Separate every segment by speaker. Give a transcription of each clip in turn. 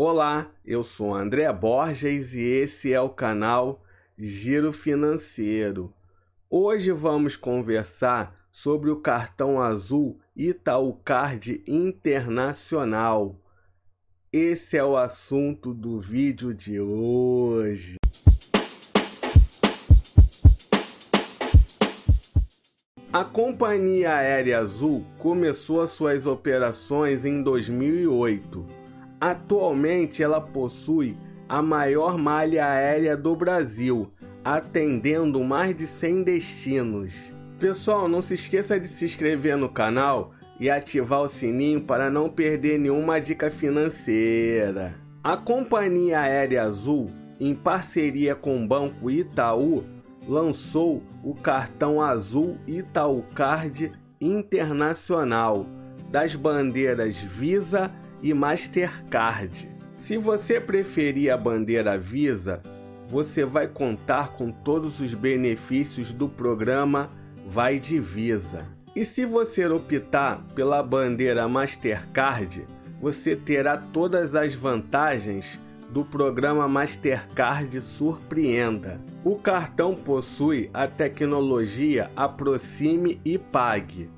Speaker 1: Olá, eu sou André Borges e esse é o canal Giro Financeiro. Hoje vamos conversar sobre o cartão azul Itaú Card Internacional. Esse é o assunto do vídeo de hoje. A Companhia Aérea Azul começou suas operações em 2008 Atualmente ela possui a maior malha aérea do Brasil, atendendo mais de 100 destinos. Pessoal, não se esqueça de se inscrever no canal e ativar o sininho para não perder nenhuma dica financeira. A Companhia Aérea Azul, em parceria com o Banco Itaú, lançou o cartão azul Itaú Card Internacional das bandeiras Visa e Mastercard. Se você preferir a bandeira Visa, você vai contar com todos os benefícios do programa Vai de Visa. E se você optar pela bandeira Mastercard, você terá todas as vantagens do programa Mastercard Surpreenda. O cartão possui a tecnologia Aproxime e Pague.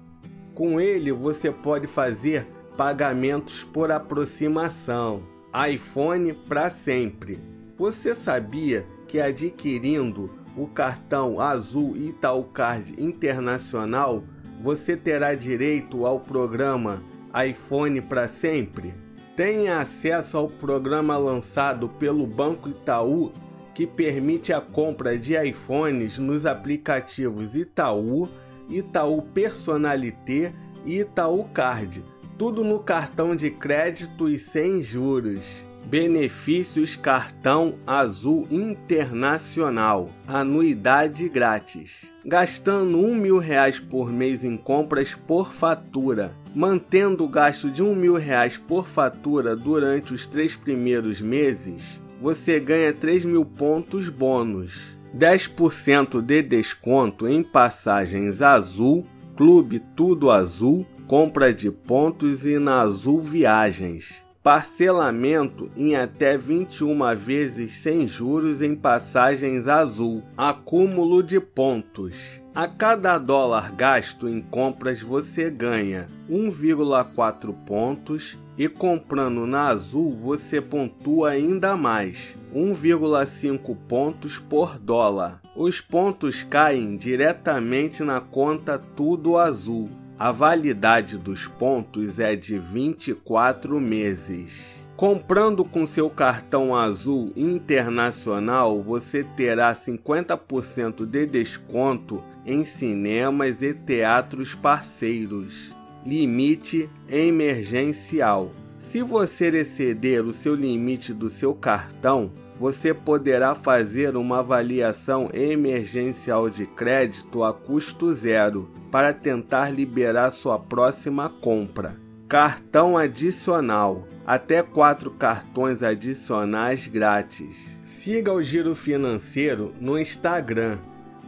Speaker 1: Com ele você pode fazer pagamentos por aproximação. iPhone para sempre. Você sabia que adquirindo o cartão azul Itaú Card Internacional, você terá direito ao programa iPhone para sempre? Tenha acesso ao programa lançado pelo Banco Itaú que permite a compra de iPhones nos aplicativos Itaú, Itaú Personalité e Itaú Card tudo no cartão de crédito e sem juros. Benefícios Cartão Azul Internacional. Anuidade grátis. Gastando um mil reais por mês em compras por fatura. Mantendo o gasto de um mil reais por fatura durante os três primeiros meses, você ganha 3 mil pontos bônus. 10% de desconto em passagens azul, Clube Tudo Azul compra de pontos e na Azul Viagens. Parcelamento em até 21 vezes sem juros em passagens azul. Acúmulo de pontos. A cada dólar gasto em compras você ganha 1,4 pontos e comprando na Azul você pontua ainda mais 1,5 pontos por dólar. Os pontos caem diretamente na conta Tudo Azul. A validade dos pontos é de 24 meses. Comprando com seu cartão azul internacional, você terá 50% de desconto em cinemas e teatros parceiros. Limite emergencial. Se você exceder o seu limite do seu cartão, você poderá fazer uma avaliação emergencial de crédito a custo zero para tentar liberar sua próxima compra. Cartão adicional: até quatro cartões adicionais grátis. Siga o Giro Financeiro no Instagram,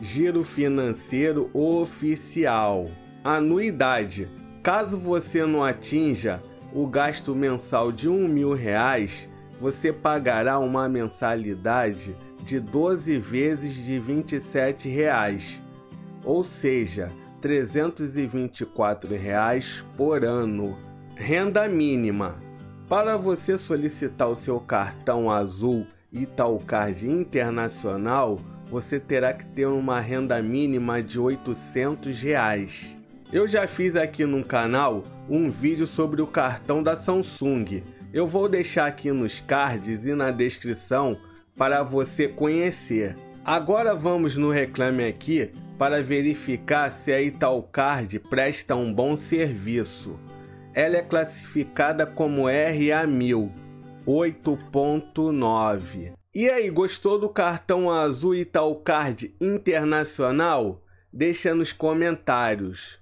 Speaker 1: Giro Financeiro Oficial. Anuidade: caso você não atinja o gasto mensal de um mil reais, você pagará uma mensalidade de 12 vezes de 27 reais, ou seja, 324 reais por ano. Renda mínima. Para você solicitar o seu cartão azul Itaúcard Internacional, você terá que ter uma renda mínima de 800 reais. Eu já fiz aqui no canal um vídeo sobre o cartão da Samsung eu vou deixar aqui nos cards e na descrição para você conhecer. Agora vamos no Reclame Aqui para verificar se a Italcard presta um bom serviço. Ela é classificada como RA1000 8.9. E aí, gostou do cartão azul Italcard Internacional? Deixa nos comentários.